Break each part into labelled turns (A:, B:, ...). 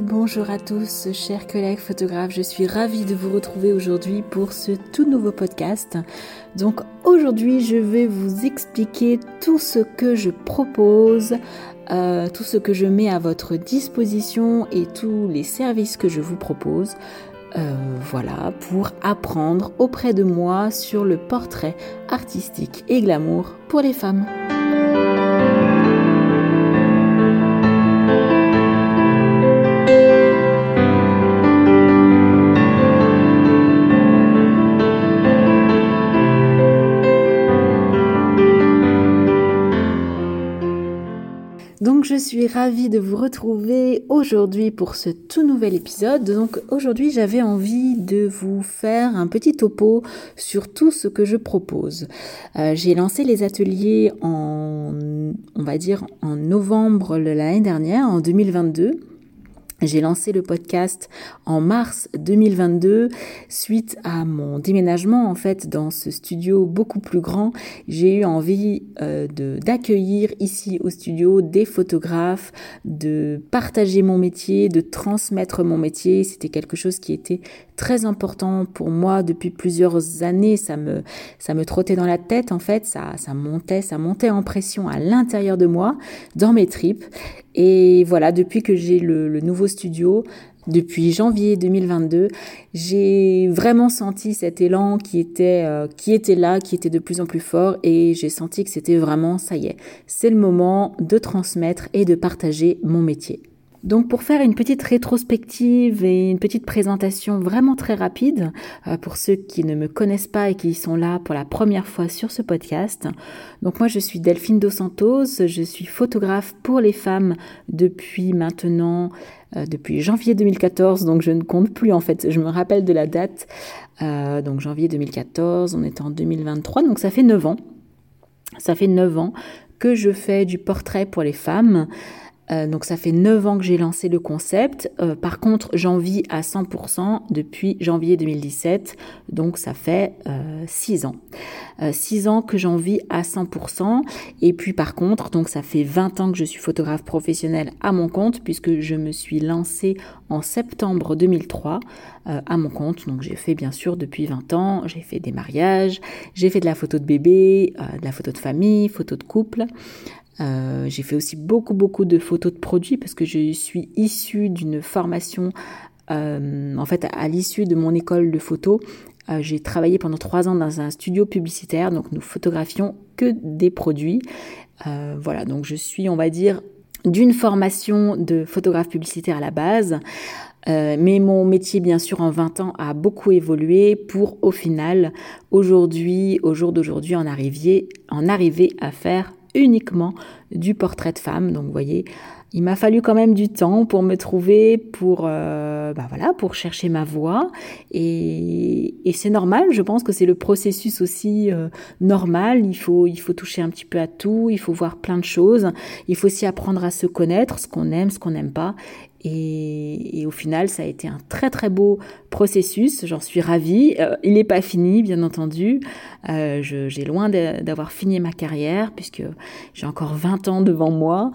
A: Bonjour à tous, chers collègues photographes. Je suis ravie de vous retrouver aujourd'hui pour ce tout nouveau podcast. Donc aujourd'hui, je vais vous expliquer tout ce que je propose, euh, tout ce que je mets à votre disposition et tous les services que je vous propose. Euh, voilà, pour apprendre auprès de moi sur le portrait artistique et glamour pour les femmes. Suis ravie de vous retrouver aujourd'hui pour ce tout nouvel épisode. Donc aujourd'hui j'avais envie de vous faire un petit topo sur tout ce que je propose. Euh, j'ai lancé les ateliers en, on va dire, en novembre de l'année dernière, en 2022. J'ai lancé le podcast en mars 2022 suite à mon déménagement en fait dans ce studio beaucoup plus grand. J'ai eu envie euh, d'accueillir ici au studio des photographes, de partager mon métier, de transmettre mon métier. C'était quelque chose qui était très important pour moi depuis plusieurs années. Ça me ça me trottait dans la tête en fait. Ça ça montait, ça montait en pression à l'intérieur de moi, dans mes tripes. Et voilà, depuis que j'ai le, nouveau studio, depuis janvier 2022, j'ai vraiment senti cet élan qui était, euh, qui était là, qui était de plus en plus fort et j'ai senti que c'était vraiment, ça y est, c'est le moment de transmettre et de partager mon métier. Donc pour faire une petite rétrospective et une petite présentation vraiment très rapide euh, pour ceux qui ne me connaissent pas et qui sont là pour la première fois sur ce podcast. Donc moi je suis Delphine Dos Santos, je suis photographe pour les femmes depuis maintenant euh, depuis janvier 2014, donc je ne compte plus en fait, je me rappelle de la date. Euh, donc janvier 2014, on est en 2023, donc ça fait 9 ans. Ça fait 9 ans que je fais du portrait pour les femmes. Euh, donc ça fait 9 ans que j'ai lancé le concept. Euh, par contre, j'en vis à 100% depuis janvier 2017. Donc ça fait 6 euh, ans. 6 ans que j'en vis à 100%. Et puis par contre, donc ça fait 20 ans que je suis photographe professionnel à mon compte puisque je me suis lancée en septembre 2003 à mon compte. Donc j'ai fait bien sûr depuis 20 ans, j'ai fait des mariages, j'ai fait de la photo de bébé, de la photo de famille, photo de couple. Euh, j'ai fait aussi beaucoup beaucoup de photos de produits parce que je suis issue d'une formation, euh, en fait à l'issue de mon école de photo, euh, j'ai travaillé pendant trois ans dans un studio publicitaire, donc nous photographions que des produits. voilà, donc je suis, on va dire, d'une formation de photographe publicitaire à la base. mais mon métier, bien sûr, en 20 ans, a beaucoup évolué pour, au final, aujourd'hui, au jour d'aujourd'hui, en en arriver à faire uniquement du portrait de femme. Donc vous voyez, il m'a fallu quand même du temps pour me trouver, pour euh, bah voilà, pour chercher ma voie. Et, c'est normal. Je pense que c'est le processus aussi euh, normal. Il faut il faut toucher un petit peu à tout. Il faut voir plein de choses. Il faut aussi apprendre à se connaître, ce qu'on aime, ce qu'on n'aime pas. Et, au final, ça a été un très très beau processus. J'en suis ravie. Euh, il n'est pas fini, bien entendu. Euh, j'ai loin d'avoir fini ma carrière puisque j'ai encore 20 ans devant moi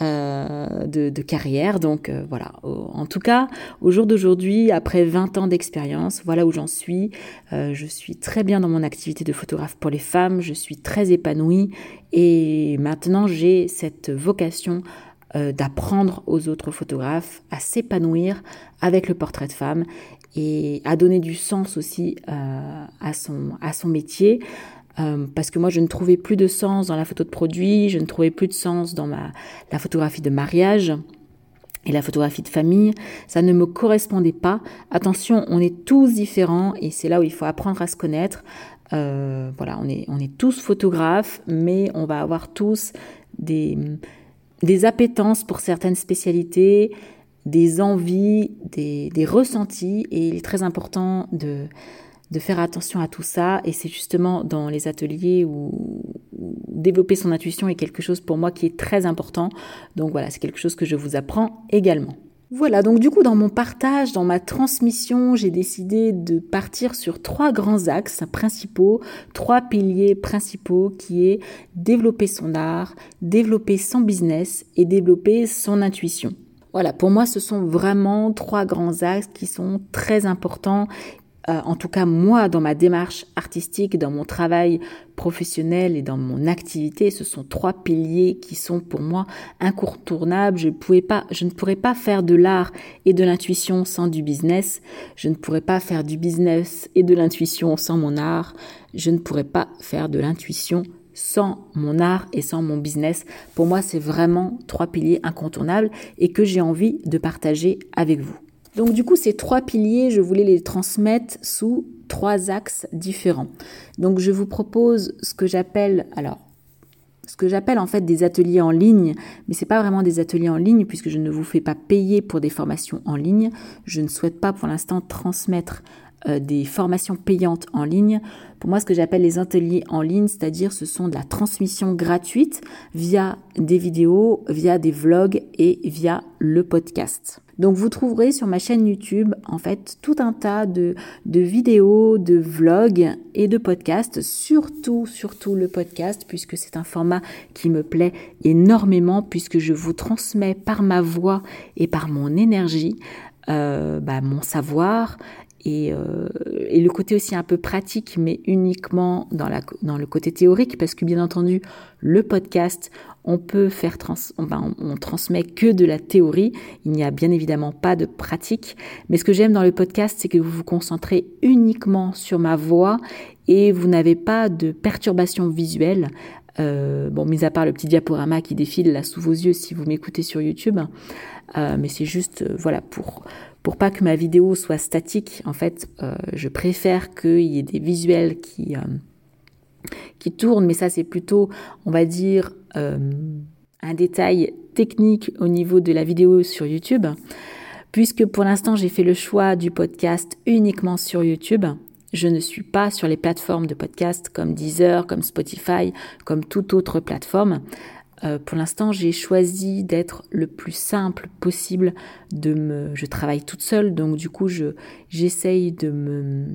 A: euh, de, de, carrière. Donc voilà. En tout cas, au jour d'aujourd'hui, après 20 ans d'expérience, voilà où j'en suis. je suis très bien dans mon activité de photographe pour les femmes. Je suis très épanouie et maintenant j'ai cette vocation euh, d'apprendre aux autres photographes à s'épanouir avec le portrait de femme et à donner du sens aussi euh, à, son, à son métier. Euh, parce que moi, je ne trouvais plus de sens dans la photo de produit, je ne trouvais plus de sens dans ma, la photographie de mariage et la photographie de famille, ça ne me correspondait pas. Attention, on est tous différents et c'est là où il faut apprendre à se connaître. voilà, on est, on est tous photographes, mais on va avoir tous des, des appétences pour certaines spécialités, des envies, des, ressentis, et il est très important de, de faire attention à tout ça, et c'est justement dans les ateliers où, développer son intuition est quelque chose pour moi qui est très important, donc voilà, c'est quelque chose que je vous apprends également. Voilà, donc du coup, dans mon partage, dans ma transmission, j'ai décidé de partir sur trois grands axes principaux, trois piliers principaux qui est développer son art, développer son business et développer son intuition. Voilà, pour moi, ce sont vraiment trois grands axes qui sont très importants euh, en tout cas moi, dans ma démarche artistique, dans mon travail professionnel et dans mon activité, ce sont trois piliers qui sont pour moi incontournables. Je, je ne pourrais pas faire de l'art et de l'intuition sans du business. Je ne pourrais pas faire du business et de l'intuition sans mon art. Je ne pourrais pas faire de l'intuition sans mon art et sans mon business. Pour moi, c'est vraiment trois piliers incontournables et que j'ai envie de partager avec vous. Donc du coup, ces trois piliers, je voulais les transmettre sous trois axes différents. Donc je vous propose ce que j'appelle alors ce que j'appelle en fait des ateliers en ligne, mais c'est pas vraiment des ateliers en ligne puisque je ne vous fais pas payer pour des formations en ligne. Je ne souhaite pas pour l'instant transmettre euh, des formations payantes en ligne. Pour moi, ce que j'appelle les ateliers en ligne, c'est-à-dire ce sont de la transmission gratuite via des vidéos, via des vlogs et via le podcast. Donc vous trouverez sur ma chaîne YouTube en fait tout un tas de, vidéos, de vlogs et de podcasts, surtout, surtout le podcast, puisque c'est un format qui me plaît énormément, puisque je vous transmets par ma voix et par mon énergie euh, bah, mon savoir euh, et, le côté aussi un peu pratique, mais uniquement dans, le côté théorique, parce que bien entendu, le podcast, on peut faire transmet que de la théorie. Il n'y a bien évidemment pas de pratique. Mais ce que j'aime dans le podcast, c'est que vous vous concentrez uniquement sur ma voix et vous n'avez pas de perturbation visuelle. Euh, bon, mis à part le petit diaporama qui défile là sous vos yeux si vous m'écoutez sur YouTube, euh, mais c'est juste, voilà, pour pas que ma vidéo soit statique, en fait, euh, je préfère qu'il y ait des visuels qui, euh, qui tournent, mais ça c'est plutôt, on va dire, euh, un détail technique au niveau de la vidéo sur YouTube, puisque pour l'instant j'ai fait le choix du podcast uniquement sur YouTube. Je ne suis pas sur les plateformes de podcast comme Deezer, comme Spotify, comme toute autre plateforme. Euh, pour l'instant, j'ai choisi d'être le plus simple possible. Je travaille toute seule, donc du coup, je j'essaye de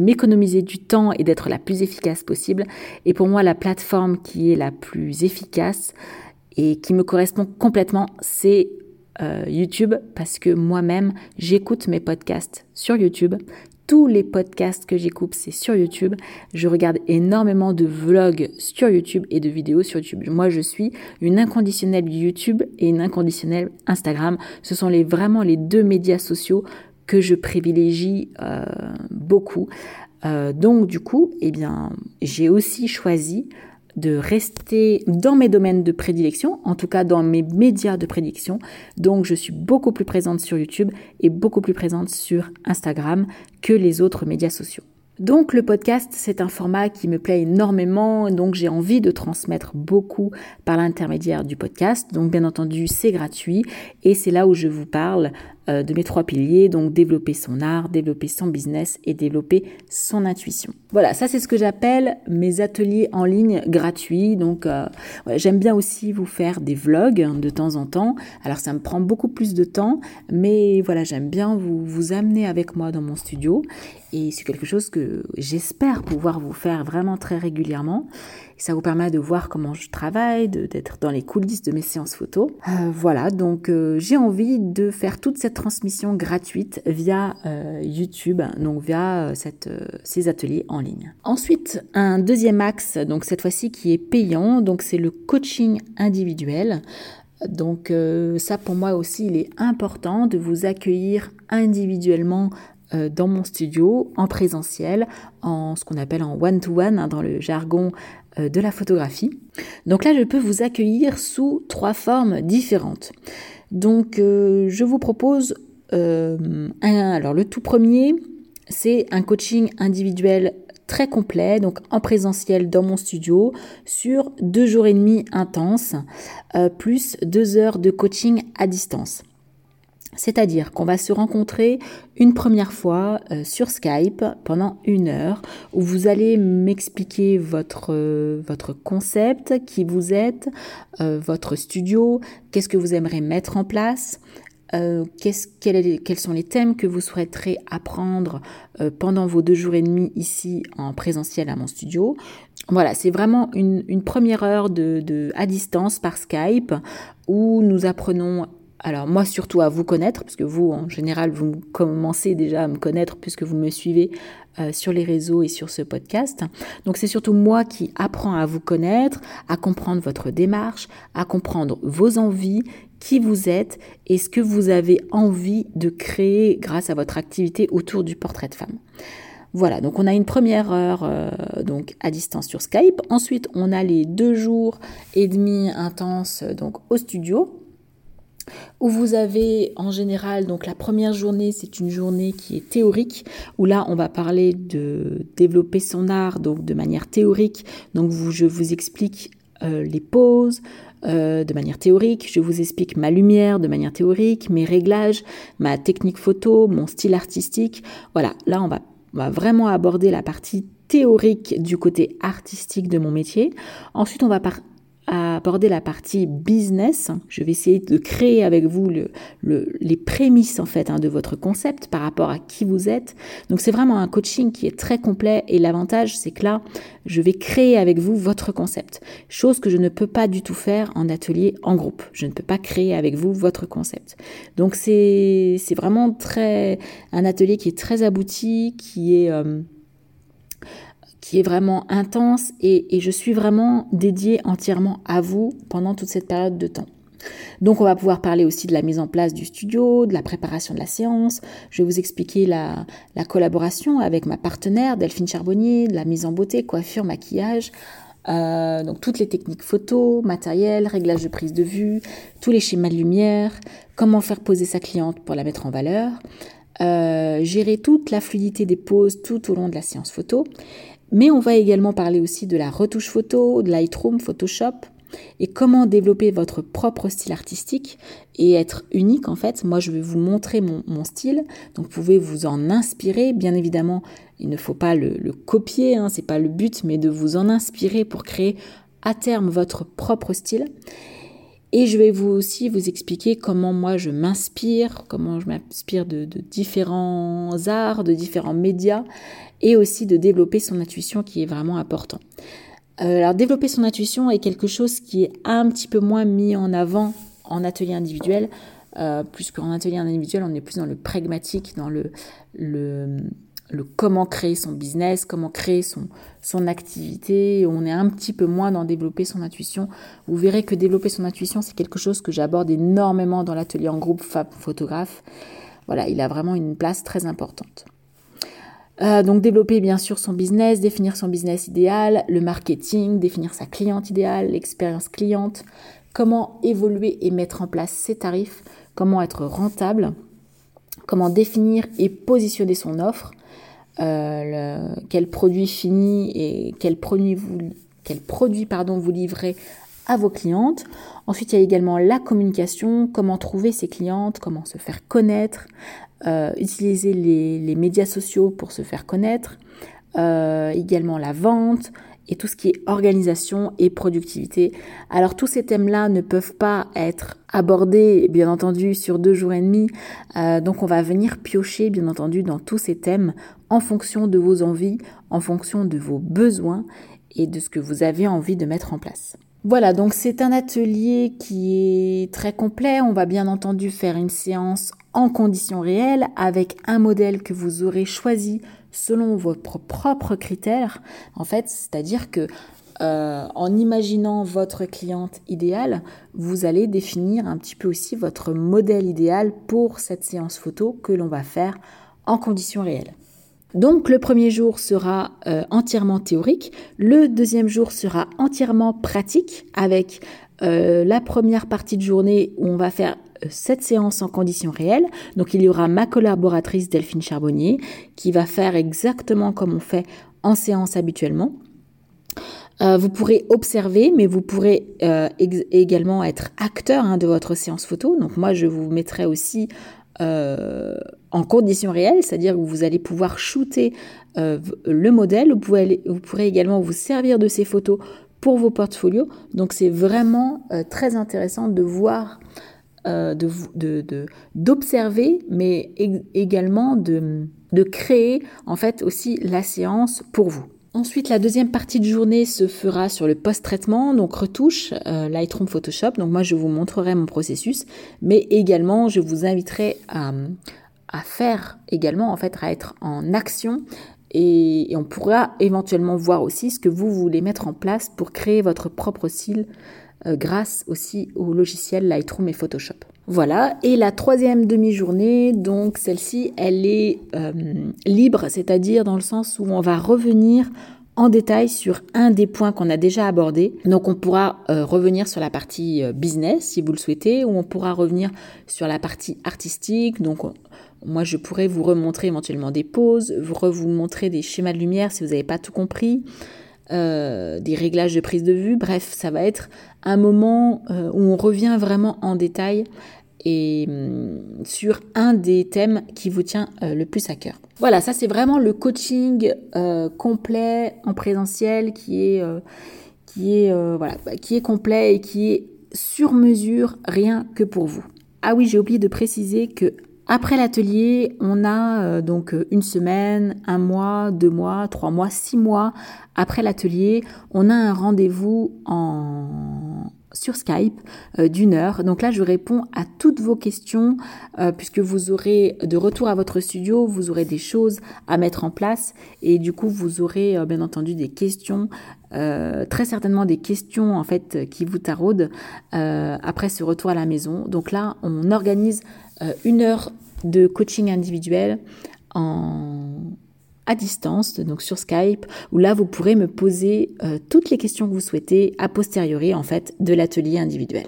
A: m'économiser du temps et d'être la plus efficace possible. Et pour moi, la plateforme qui est la plus efficace et qui me correspond complètement, c'est euh, YouTube parce que moi-même, j'écoute mes podcasts sur YouTube tous les podcasts que j'écoute, c'est sur YouTube. Je regarde énormément de vlogs sur YouTube et de vidéos sur YouTube. Moi, je suis une inconditionnelle YouTube et une inconditionnelle Instagram. Ce sont vraiment les deux médias sociaux que je privilégie euh, beaucoup. Euh, donc, du coup, eh bien, j'ai aussi choisi de rester dans mes domaines de prédilection, en tout cas dans mes médias de prédilection. Donc je suis beaucoup plus présente sur YouTube et beaucoup plus présente sur Instagram que les autres médias sociaux. Donc le podcast, c'est un format qui me plaît énormément, donc j'ai envie de transmettre beaucoup par l'intermédiaire du podcast. Donc bien entendu, c'est gratuit et c'est là où je vous parle de mes trois piliers, donc développer son art, développer son business et développer son intuition. Voilà, ça c'est ce que j'appelle mes ateliers en ligne gratuits. Donc euh, j'aime bien aussi vous faire des vlogs de temps en temps. Alors ça me prend beaucoup plus de temps, mais voilà, j'aime bien vous, vous amener avec moi dans mon studio. Et c'est quelque chose que j'espère pouvoir vous faire vraiment très régulièrement ça vous permet de voir comment je travaille, d'être dans les coulisses de mes séances photos. Euh, voilà, donc euh, j'ai envie de faire toute cette transmission gratuite via euh, YouTube, donc via ces ateliers en ligne. Ensuite, un deuxième axe, donc cette fois-ci qui est payant, donc c'est le coaching individuel. Donc ça pour moi aussi il est important de vous accueillir individuellement dans mon studio en présentiel, en ce qu'on appelle en one-to-one hein, dans le jargon de la photographie. Donc là, je peux vous accueillir sous trois formes différentes. Donc, euh, je vous propose euh, un, alors le tout premier, c'est un coaching individuel très complet, donc en présentiel dans mon studio, sur deux jours et demi intenses, plus deux heures de coaching à distance. C'est-à-dire qu'on va se rencontrer une première fois euh, sur Skype pendant une heure où vous allez m'expliquer votre, euh, concept, qui vous êtes, euh, votre studio, qu'est-ce que vous aimeriez mettre en place, quels sont les thèmes que vous souhaiterez apprendre pendant vos deux jours et demi ici en présentiel à mon studio. Voilà, c'est vraiment une, première heure de, à distance par Skype où nous apprenons alors moi surtout à vous connaître, puisque vous en général vous commencez déjà à me connaître puisque vous me suivez euh, sur les réseaux et sur ce podcast. Donc c'est surtout moi qui apprends à vous connaître, à comprendre votre démarche, à comprendre vos envies, qui vous êtes et ce que vous avez envie de créer grâce à votre activité autour du portrait de femme. Voilà, donc on a une première heure euh, donc à distance sur Skype. Ensuite, on a les deux jours et demi intenses donc au studio où vous avez en général, donc la première journée, c'est une journée qui est théorique, où là, on va parler de développer son art, donc de manière théorique. Donc, je vous explique euh, les poses euh, de manière théorique, je vous explique ma lumière de manière théorique, mes réglages, ma technique photo, mon style artistique. Voilà, là, on va, on va vraiment aborder la partie théorique du côté artistique de mon métier. Ensuite, on va par à aborder la partie business. Je vais essayer de créer avec vous le, les prémices en fait hein, de votre concept par rapport à qui vous êtes. Donc c'est vraiment un coaching qui est très complet et l'avantage c'est que là je vais créer avec vous votre concept. Chose que je ne peux pas du tout faire en atelier en groupe. Je ne peux pas créer avec vous votre concept. Donc c'est c'est vraiment très un atelier qui est très abouti, qui est euh, qui est vraiment intense et, je suis vraiment dédiée entièrement à vous pendant toute cette période de temps. Donc on va pouvoir parler aussi de la mise en place du studio, de la préparation de la séance. Je vais vous expliquer la, collaboration avec ma partenaire Delphine Charbonnier, de la mise en beauté, coiffure, maquillage. Euh, donc toutes les techniques photo, matériel, réglage de prise de vue, tous les schémas de lumière, comment faire poser sa cliente pour la mettre en valeur, euh, gérer toute la fluidité des poses tout au long de la séance photo mais on va également parler aussi de la retouche photo, de Lightroom, Photoshop, et comment développer votre propre style artistique et être unique en fait. Moi, je vais vous montrer mon, style, donc vous pouvez vous en inspirer. Bien évidemment, il ne faut pas le, copier, hein, c'est pas le but, mais de vous en inspirer pour créer à terme votre propre style. Et je vais vous aussi vous expliquer comment moi je m'inspire, comment je m'inspire de, différents arts, de différents médias, et aussi de développer son intuition qui est vraiment important. Euh, alors développer son intuition est quelque chose qui est un petit peu moins mis en avant en atelier individuel, euh, plus qu'en atelier individuel, on est plus dans le pragmatique, dans le, le le comment créer son business, comment créer son, son activité. On est un petit peu moins dans développer son intuition. Vous verrez que développer son intuition, c'est quelque chose que j'aborde énormément dans l'atelier en groupe Fab Photographe. Voilà, il a vraiment une place très importante. Euh, donc développer bien sûr son business, définir son business idéal, le marketing, définir sa cliente idéale, l'expérience cliente, comment évoluer et mettre en place ses tarifs, comment être rentable, comment définir et positionner son offre, euh, quel produit fini et quel produit vous, quel produit, pardon, vous livrez à vos clientes. Ensuite, il y a également la communication, comment trouver ses clientes, comment se faire connaître, euh, utiliser les, les, médias sociaux pour se faire connaître, euh, également la vente, et tout ce qui est organisation et productivité. Alors tous ces thèmes-là ne peuvent pas être abordés, bien entendu, sur deux jours et demi. Euh, donc on va venir piocher, bien entendu, dans tous ces thèmes en fonction de vos envies, en fonction de vos besoins et de ce que vous avez envie de mettre en place. Voilà, donc c'est un atelier qui est très complet. On va bien entendu faire une séance en conditions réelles avec un modèle que vous aurez choisi selon votre propre critère. En fait, c'est-à-dire que euh, en imaginant votre cliente idéale, vous allez définir un petit peu aussi votre modèle idéal pour cette séance photo que l'on va faire en conditions réelles. Donc le premier jour sera euh, entièrement théorique, le deuxième jour sera entièrement pratique avec euh, la première partie de journée où on va faire cette séance en conditions réelles. Donc il y aura ma collaboratrice Delphine Charbonnier qui va faire exactement comme on fait en séance habituellement. Euh, vous pourrez observer, mais vous pourrez euh, également être acteur hein, de votre séance photo. Donc moi, je vous mettrai aussi euh, en conditions réelles, c'est-à-dire que vous allez pouvoir shooter le modèle. Vous, pourrez également vous servir de ces photos pour vos portfolios. Donc c'est vraiment très intéressant de voir euh, d'observer, mais également de, de créer en fait aussi la séance pour vous. Ensuite, la deuxième partie de journée se fera sur le post-traitement, donc retouche, euh, Lightroom, Photoshop. Donc moi, je vous montrerai mon processus, mais également, je vous inviterai à, faire également, en fait, à être en action. Et, on pourra éventuellement voir aussi ce que vous voulez mettre en place pour créer votre propre style euh, grâce aussi au logiciel Lightroom et Photoshop. Voilà, et la troisième demi-journée, donc celle-ci, elle est euh, libre, c'est-à-dire dans le sens où on va revenir en détail sur un des points qu'on a déjà abordé. Donc on pourra euh, revenir sur la partie business si vous le souhaitez, ou on pourra revenir sur la partie artistique. Donc moi je pourrais vous remontrer éventuellement des pauses, vous, vous montrer des schémas de lumière si vous n'avez pas tout compris. Des réglages de prise de vue, bref, ça va être un moment où on revient vraiment en détail et hum, sur un des thèmes qui vous tient euh, le plus à cœur. Voilà, ça c'est vraiment le coaching euh, complet en présentiel qui est, euh, qui, est, voilà, bah, qui est complet et qui est sur mesure rien que pour vous. Ah oui, j'ai oublié de préciser que après l'atelier, on a donc une semaine, un mois, deux mois, trois mois, six mois après l'atelier, on a un rendez-vous en sur Skype euh, d'une heure. Donc là, je réponds à toutes vos questions euh, puisque vous aurez de retour à votre studio, vous aurez des choses à mettre en place et du coup, vous aurez euh, bien entendu des questions, très certainement des questions en fait qui vous taraudent après ce retour à la maison. Donc là, on organise une heure de coaching individuel en distance, donc sur Skype, où là vous pourrez me poser euh, toutes les questions que vous souhaitez a posteriori en fait de l'atelier individuel.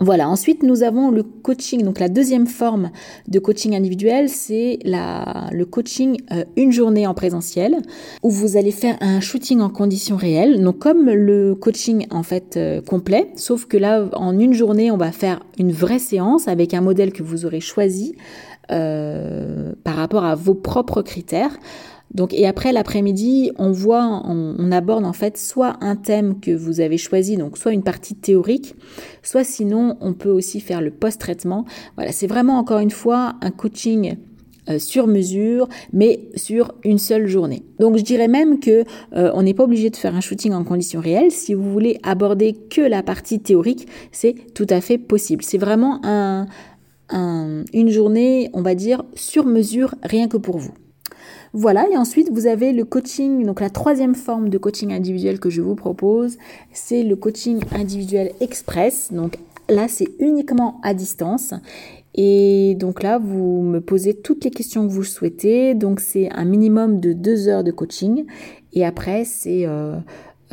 A: Voilà, ensuite nous avons le coaching, donc la deuxième forme de coaching individuel, c'est le coaching euh, une journée en présentiel, où vous allez faire un shooting en conditions réelles, donc comme le coaching en fait euh, complet, sauf que là en une journée on va faire une vraie séance avec un modèle que vous aurez choisi par rapport à vos propres critères. Donc, et après l'après-midi, on voit, on, aborde en fait soit un thème que vous avez choisi, donc soit une partie théorique, soit sinon on peut aussi faire le post-traitement. Voilà, c'est vraiment encore une fois un coaching euh, sur mesure, mais sur une seule journée. Donc je dirais même que euh, on n'est pas obligé de faire un shooting en conditions réelles. Si vous voulez aborder que la partie théorique, c'est tout à fait possible. C'est vraiment un, une journée, on va dire, sur mesure, rien que pour vous. Voilà, et ensuite vous avez le coaching, donc la troisième forme de coaching individuel que je vous propose, c'est le coaching individuel express. Donc là, c'est uniquement à distance. Et donc là, vous me posez toutes les questions que vous souhaitez. Donc c'est un minimum de deux heures de coaching. Et après, c'est euh,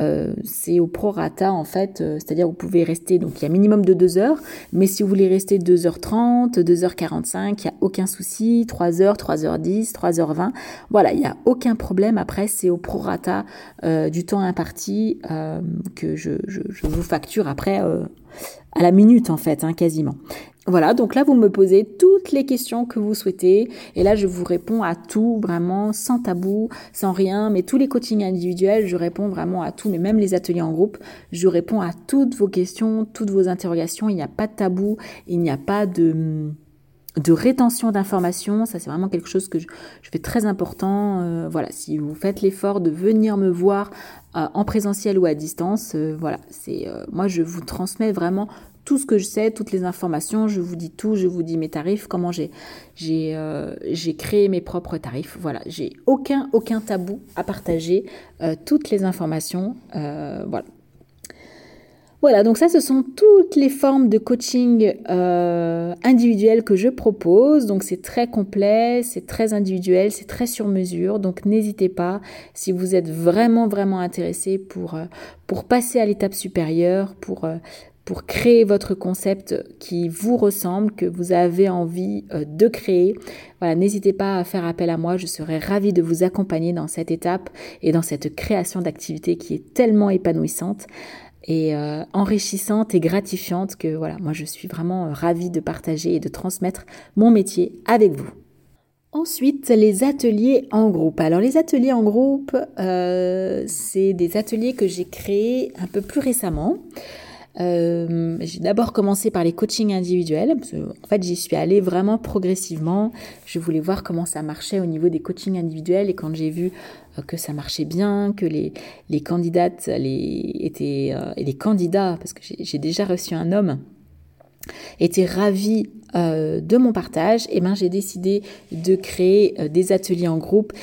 A: euh, c'est au prorata en fait, euh, c'est-à-dire vous pouvez rester, donc il y a minimum de 2 heures, mais si vous voulez rester 2h30, 2h45, il n'y a aucun souci, 3h, 3h10, 3h20, voilà, il n'y a aucun problème, après c'est au prorata euh, du temps imparti que je, vous facture après à la minute en fait, hein, quasiment. Voilà, donc là, vous me posez toutes les questions que vous souhaitez. Et là, je vous réponds à tout, vraiment, sans tabou, sans rien. Mais tous les coachings individuels, je réponds vraiment à tout. Mais même les ateliers en groupe, je réponds à toutes vos questions, toutes vos interrogations. Il n'y a pas de tabou, il n'y a pas de rétention d'informations, ça c'est vraiment quelque chose que je, fais très important. Euh, voilà, si vous faites l'effort de venir me voir euh, en présentiel ou à distance, euh, voilà, c'est moi je vous transmets vraiment tout ce que je sais, toutes les informations, je vous dis tout, je vous dis mes tarifs, comment j'ai euh, créé mes propres tarifs. Voilà, j'ai aucun aucun tabou à partager euh, toutes les informations. Euh, voilà. Voilà, donc ça, ce sont toutes les formes de coaching individuel que je propose. Donc c'est très complet, c'est très individuel, c'est très sur mesure. Donc n'hésitez pas, si vous êtes vraiment, vraiment intéressé pour, pour passer à l'étape supérieure, pour pour créer votre concept qui vous ressemble, que vous avez envie euh, de créer. Voilà, n'hésitez pas à faire appel à moi, je serai ravie de vous accompagner dans cette étape et dans cette création d'activité qui est tellement épanouissante et euh, enrichissante et gratifiante que voilà, moi je suis vraiment euh, ravie de partager et de transmettre mon métier avec vous. Ensuite, les ateliers en groupe. Alors les ateliers en groupe, c'est des ateliers que j'ai créés un peu plus récemment. Euh, j'ai d'abord commencé par les coachings individuels. en fait, j'y suis allée vraiment progressivement. Je voulais voir comment ça marchait au niveau des coachings individuels et quand j'ai vu euh, que ça marchait bien, que les, les candidates les, étaient, euh, et les candidats, parce que j'ai déjà reçu un homme, étaient ravis de mon partage, et ben j'ai décidé de créer des ateliers en groupe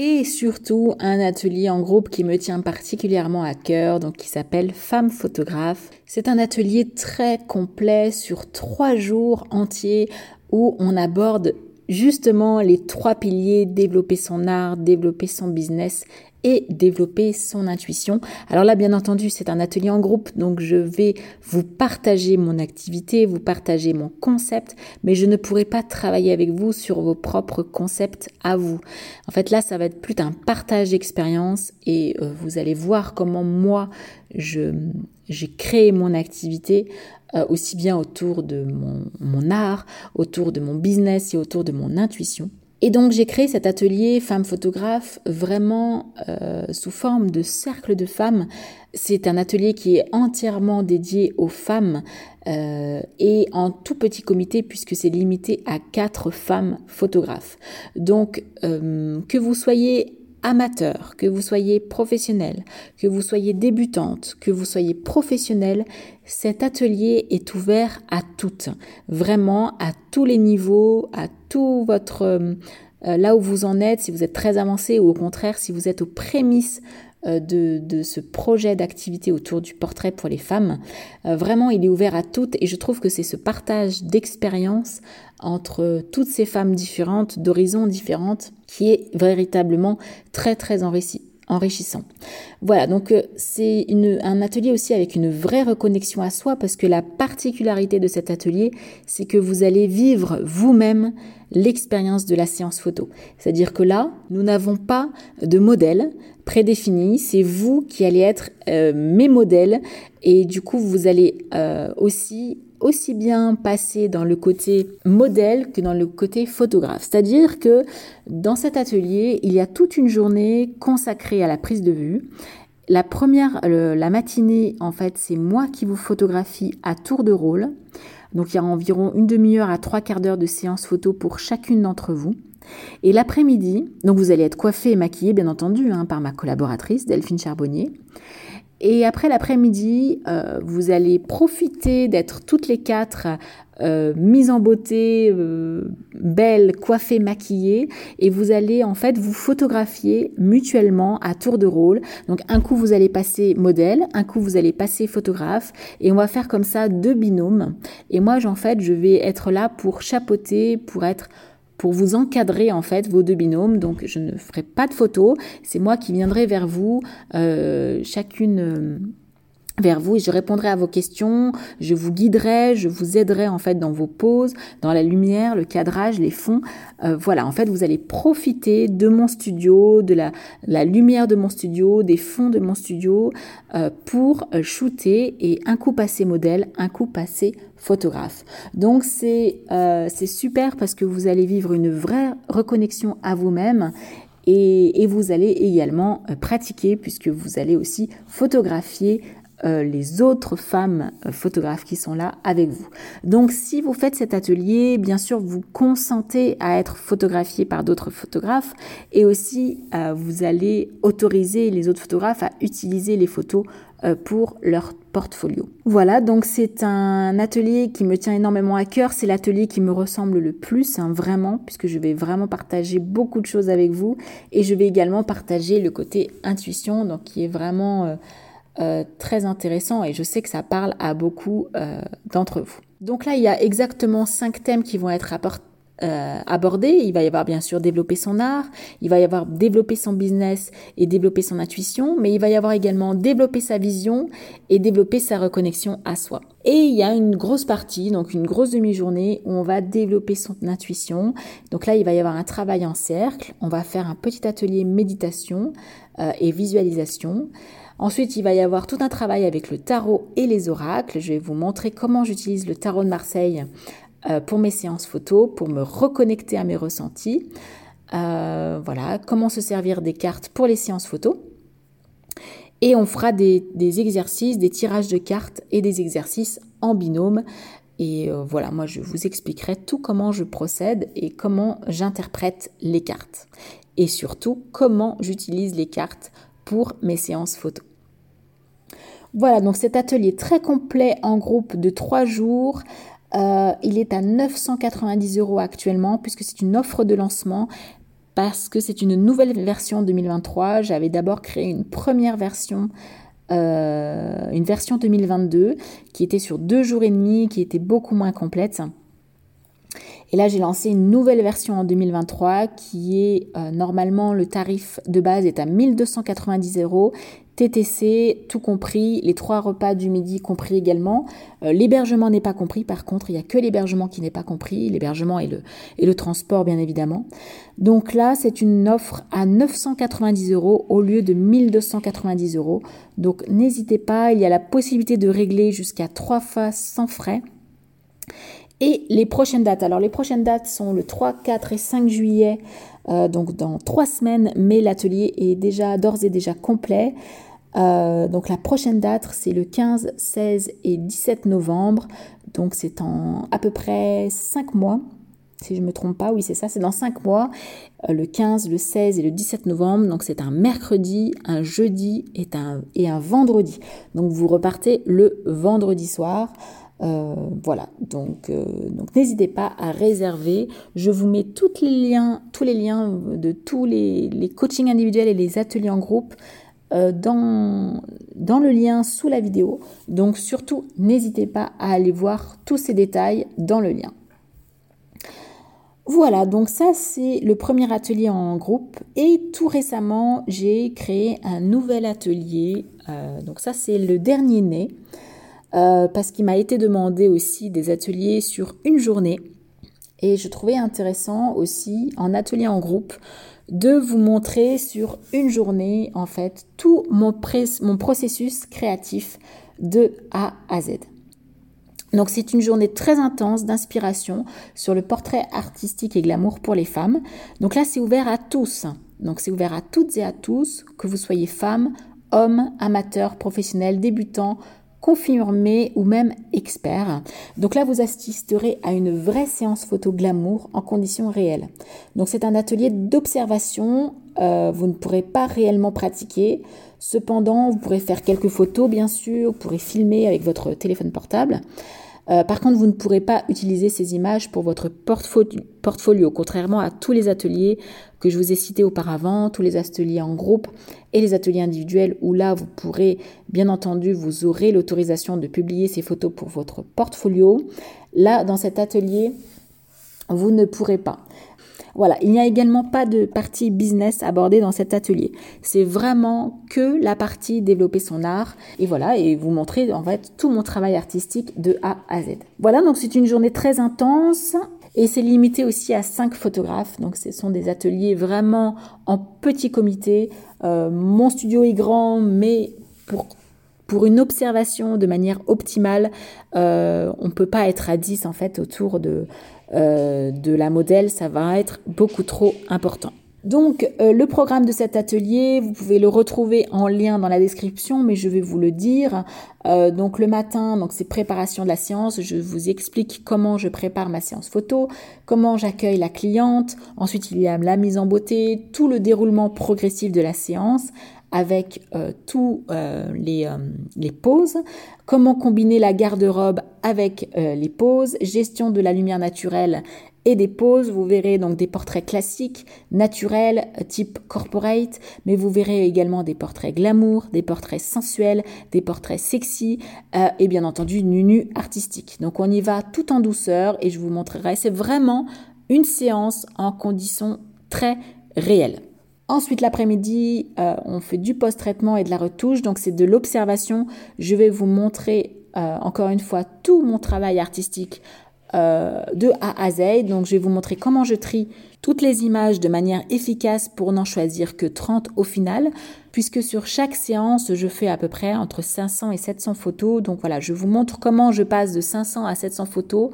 A: et surtout un atelier en groupe qui me tient particulièrement à cœur, donc qui s'appelle Femmes photographes. C'est un atelier très complet sur trois jours entiers où on aborde justement les trois piliers, développer son art, développer son business et développer son intuition. Alors là, bien entendu, c'est un atelier en groupe, donc je vais vous partager mon activité, vous partager mon concept, mais je ne pourrai pas travailler avec vous sur vos propres concepts à vous. En fait, là, ça va être plus un partage d'expérience et euh, vous allez voir comment moi, j'ai créé mon activité euh, aussi bien autour de mon, art, autour de mon business et autour de mon intuition. Et donc j'ai créé cet atelier femmes photographes vraiment euh, sous forme de cercle de femmes. C'est un atelier qui est entièrement dédié aux femmes euh, et en tout petit comité puisque c'est limité à quatre femmes photographes. Donc que vous soyez amateur, que vous soyez professionnel, que vous soyez débutante, que vous soyez professionnel, cet atelier est ouvert à toutes, vraiment à tous les niveaux, à tout votre euh, là où vous en êtes, si vous êtes très avancé ou au contraire si vous êtes aux prémices de, de, ce projet d'activité autour du portrait pour les femmes. Euh, vraiment, il est ouvert à toutes et je trouve que c'est ce partage d'expérience entre toutes ces femmes différentes, d'horizons différentes, qui est véritablement très très enrichissant. Voilà, donc euh, c'est un atelier aussi avec une vraie reconnexion à soi parce que la particularité de cet atelier, c'est que vous allez vivre vous-même l'expérience de la séance photo. C'est-à-dire que là, nous n'avons pas de modèle prédéfini, c'est vous qui allez être euh, mes modèles et du coup vous allez euh, aussi aussi bien passer dans le côté modèle que dans le côté photographe. C'est-à-dire que dans cet atelier, il y a toute une journée consacrée à la prise de vue. La première, la matinée, en fait, c'est moi qui vous photographie à tour de rôle. Donc il y a environ une demi-heure à trois quarts d'heure de séance photo pour chacune d'entre vous. Et l'après-midi, donc vous allez être coiffé et maquillé, bien entendu, hein, par ma collaboratrice Delphine Charbonnier. Et après l'après-midi, euh, vous allez profiter d'être toutes les quatre euh, mises en beauté, euh, belles, coiffées, maquillées, et vous allez en fait vous photographier mutuellement à tour de rôle. Donc un coup vous allez passer modèle, un coup vous allez passer photographe, et on va faire comme ça deux binômes. Et moi, en fait, je vais être là pour chapeauter, pour être pour vous encadrer en fait vos deux binômes. Donc je ne ferai pas de photos, c'est moi qui viendrai vers vous, euh, chacune euh, vers vous et je répondrai à vos questions, je vous guiderai, je vous aiderai en fait dans vos poses, dans la lumière, le cadrage, les fonds. Euh, voilà, en fait, vous allez profiter de mon studio, de la, lumière de mon studio, des fonds de mon studio euh, pour euh, shooter et un coup passer modèle, un coup passer photographe. Donc c'est super parce que vous allez vivre une vraie reconnexion à vous-même et, vous allez également pratiquer puisque vous allez aussi photographier euh, les autres femmes euh, photographes qui sont là avec vous. Donc si vous faites cet atelier, bien sûr, vous consentez à être photographié par d'autres photographes et aussi euh, vous allez autoriser les autres photographes à utiliser les photos pour leur portfolio. Voilà, donc c'est un atelier qui me tient énormément à cœur, c'est l'atelier qui me ressemble le plus, hein, vraiment, puisque je vais vraiment partager beaucoup de choses avec vous et je vais également partager le côté intuition, donc qui est vraiment... Euh, très intéressant et je sais que ça parle à beaucoup euh, d'entre vous. Donc là, il y a exactement cinq thèmes qui vont être euh, abordés. Il va y avoir bien sûr développer son art, il va y avoir développer son business et développer son intuition, mais il va y avoir également développer sa vision et développer sa reconnexion à soi. Et il y a une grosse partie, donc une grosse demi-journée où on va développer son intuition. Donc là, il va y avoir un travail en cercle. On va faire un petit atelier méditation et visualisation. Ensuite, il va y avoir tout un travail avec le tarot et les oracles. Je vais vous montrer comment j'utilise le tarot de Marseille euh, pour mes séances photos, pour me reconnecter à mes ressentis. Euh, voilà, comment se servir des cartes pour les séances photos. Et on fera des, exercices, des tirages de cartes et des exercices en binôme. Et euh, voilà, moi je vous expliquerai tout comment je procède et comment j'interprète les cartes. Et surtout comment j'utilise les cartes pour mes séances photo. Voilà, donc cet atelier très complet en groupe de trois jours. Euh, il est à 990 euros actuellement puisque c'est une offre de lancement parce que c'est une nouvelle version 2023. J'avais d'abord créé une première version, euh, une version 2022 qui était sur deux jours et demi, qui était beaucoup moins complète. Et là, j'ai lancé une nouvelle version en 2023 qui est euh, normalement le tarif de base est à 1290 euros TTC, tout compris, les trois repas du midi compris également. Euh, l'hébergement n'est pas compris, par contre, il n'y a que l'hébergement qui n'est pas compris, l'hébergement et le, et le transport, bien évidemment. Donc là, c'est une offre à 990 euros au lieu de 1290 euros. Donc n'hésitez pas, il y a la possibilité de régler jusqu'à trois fois sans frais. Et les prochaines dates. Alors les prochaines dates sont le 3, 4 et 5 juillet, euh, donc dans trois semaines, mais l'atelier est déjà d'ores et déjà complet. Euh, donc la prochaine date, c'est le 15, 16 et 17 novembre. Donc c'est en à peu près 5 mois. Si je ne me trompe pas, oui c'est ça, c'est dans 5 mois. Euh, le 15, le 16 et le 17 novembre. Donc c'est un mercredi, un jeudi et un, vendredi. Donc vous repartez le vendredi soir. Euh, voilà, donc, n'hésitez pas à réserver. Je vous mets tous les liens, tous les liens de tous les, les coachings individuels et les ateliers en groupe dans, dans le lien sous la vidéo. Donc surtout, n'hésitez pas à aller voir tous ces détails dans le lien. Voilà, donc ça c'est le premier atelier en groupe et tout récemment j'ai créé un nouvel atelier. Euh, donc ça c'est le dernier né euh, parce qu'il m'a été demandé aussi des ateliers sur une journée et je trouvais intéressant aussi en atelier en groupe de vous montrer sur une journée, en fait, tout mon, processus créatif de A à Z. Donc c'est une journée très intense d'inspiration sur le portrait artistique et glamour pour les femmes. Donc là c'est ouvert à tous. Donc c'est ouvert à toutes et à tous, que vous soyez femme, homme, amateur, professionnel, débutant, confirmé ou même expert. Donc là, vous assisterez à une vraie séance photo glamour en conditions réelles. Donc c'est un atelier d'observation. Euh, vous ne pourrez pas réellement pratiquer. Cependant, vous pourrez faire quelques photos, bien sûr. Vous pourrez filmer avec votre téléphone portable. Euh, par contre, vous ne pourrez pas utiliser ces images pour votre portfolio, contrairement à tous les ateliers que je vous ai cités auparavant, tous les ateliers en groupe et les ateliers individuels où là, vous pourrez, bien entendu, vous aurez l'autorisation de publier ces photos pour votre portfolio. Là, dans cet atelier, vous ne pourrez pas. Voilà, il n'y a également pas de partie business abordée dans cet atelier. C'est vraiment que la partie développer son art et voilà, et vous montrer en fait tout mon travail artistique de A à Z. Voilà, donc c'est une journée très intense. Et c'est limité aussi à 5 photographes. Donc ce sont des ateliers vraiment en petit comité. Euh, mon studio est grand, mais pour une observation de manière optimale, euh, on ne peut pas être à 10 en fait autour de, euh, de la modèle, ça va être beaucoup trop important. Donc euh, le programme de cet atelier, vous pouvez le retrouver en lien dans la description, mais je vais vous le dire. donc le matin, donc c'est préparation de la séance. Je vous explique comment je prépare ma séance photo, comment j'accueille la cliente. Ensuite il y a la mise en beauté, tout le déroulement progressif de la séance avec euh, tous euh, les, euh, les, poses, comment combiner la garde-robe avec les poses, gestion de la lumière naturelle et des poses. Vous verrez donc des portraits classiques, naturels, type corporate, mais vous verrez également des portraits glamour, des portraits sensuels, des portraits sexy et bien entendu nu-nu artistique. Donc on y va tout en douceur et je vous montrerai. C'est vraiment une séance en conditions très réelles. Ensuite, l'après-midi, euh, on fait du post-traitement et de la retouche. Donc, c'est de l'observation. Je vais vous montrer euh, encore une fois tout mon travail artistique euh, de A à Z. Donc, je vais vous montrer comment je trie toutes les images de manière efficace pour n'en choisir que 30 au final, puisque sur chaque séance, je fais à peu près entre 500 et 700 photos. Donc voilà, je vous montre comment je passe de 500 à 700 photos.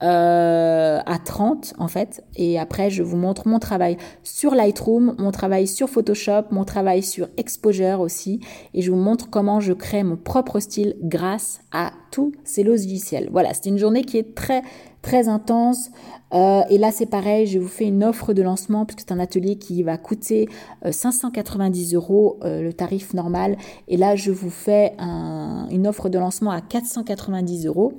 A: À 30 en fait. Et après, je vous montre mon travail sur Lightroom, mon travail sur Photoshop, mon travail sur Exposure aussi. Et je vous montre comment je crée mon propre style grâce à tous ces logiciels. Voilà, c'est une journée qui est très très intense. Euh, et là, c'est pareil, je vous fais une offre de lancement puisque c'est un atelier qui va coûter 590 euros, le tarif normal. Et là, je vous fais une offre de lancement à 490 euros.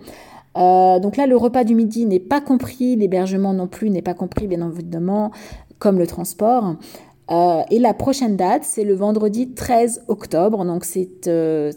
A: Euh, donc là, le repas du midi n'est pas compris, l'hébergement non plus n'est pas compris, bien évidemment, comme le transport. Euh, et la prochaine date, c'est le vendredi 13 octobre. Donc c'est euh,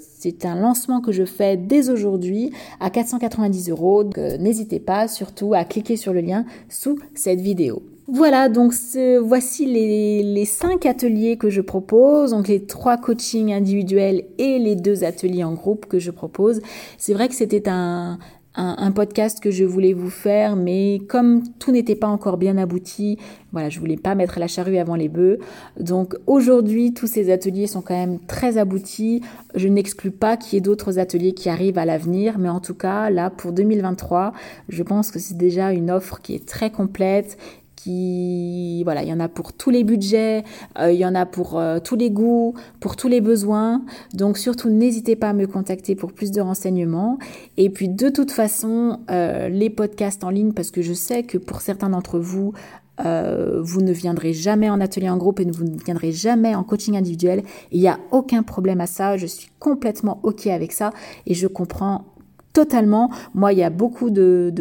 A: un lancement que je fais dès aujourd'hui à 490 euros. N'hésitez pas surtout à cliquer sur le lien sous cette vidéo. Voilà, donc voici les, les cinq ateliers que je propose, donc les trois coachings individuels et les deux ateliers en groupe que je propose. C'est vrai que c'était un, un, podcast que je voulais vous faire, mais comme tout n'était pas encore bien abouti, voilà, je voulais pas mettre la charrue avant les bœufs. Donc aujourd'hui, tous ces ateliers sont quand même très aboutis. Je n'exclus pas qu'il y ait d'autres ateliers qui arrivent à l'avenir, mais en tout cas, là, pour 2023, je pense que c'est déjà une offre qui est très complète voilà, il y en a pour tous les budgets, euh, il y en a pour euh, tous les goûts, pour tous les besoins. Donc surtout n'hésitez pas à me contacter pour plus de renseignements. Et puis de toute façon, euh, les podcasts en ligne, parce que je sais que pour certains d'entre vous, vous ne viendrez jamais en atelier en groupe et vous ne viendrez jamais en coaching individuel. Il n'y a aucun problème à ça. Je suis complètement OK avec ça et je comprends totalement. Moi, il y a beaucoup de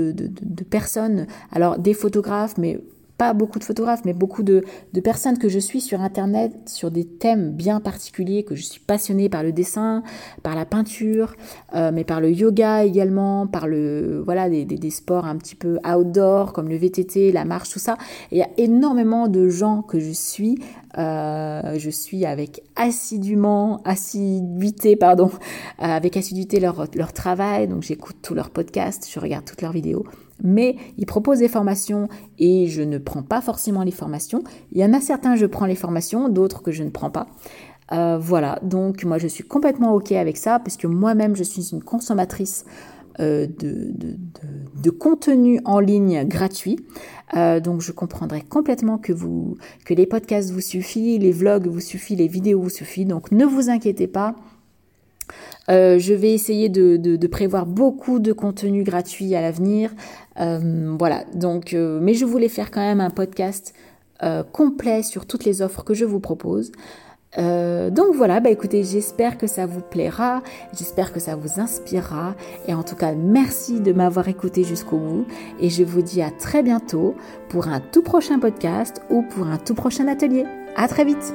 A: personnes, alors des photographes, mais pas beaucoup de photographes, mais beaucoup de, personnes que je suis sur Internet sur des thèmes bien particuliers, que je suis passionnée par le dessin, par la peinture, euh, mais par le yoga également, par le voilà des, des, sports un petit peu outdoor comme le VTT, la marche, tout ça. il y a énormément de gens que je suis. Euh, je suis avec assidûment, assiduité, pardon, euh, avec assiduité leur, leur travail. Donc j'écoute tous leurs podcasts, je regarde toutes leurs vidéos mais ils proposent des formations et je ne prends pas forcément les formations. Il y en a certains, je prends les formations, d'autres que je ne prends pas. Euh, voilà, donc moi je suis complètement OK avec ça, puisque moi-même je suis une consommatrice euh, de, de, contenu en ligne gratuit. Euh, donc je comprendrai complètement que, vous, que les podcasts vous suffisent, les vlogs vous suffisent, les vidéos vous suffisent. Donc ne vous inquiétez pas, euh, je vais essayer de, prévoir beaucoup de contenu gratuit à l'avenir. Euh, voilà, donc, euh, mais je voulais faire quand même un podcast complet sur toutes les offres que je vous propose. donc voilà, bah écoutez, j'espère que ça vous plaira, j'espère que ça vous inspirera. Et en tout cas, merci de m'avoir écouté jusqu'au bout. Et je vous dis à très bientôt pour un tout prochain podcast ou pour un tout prochain atelier. À très vite!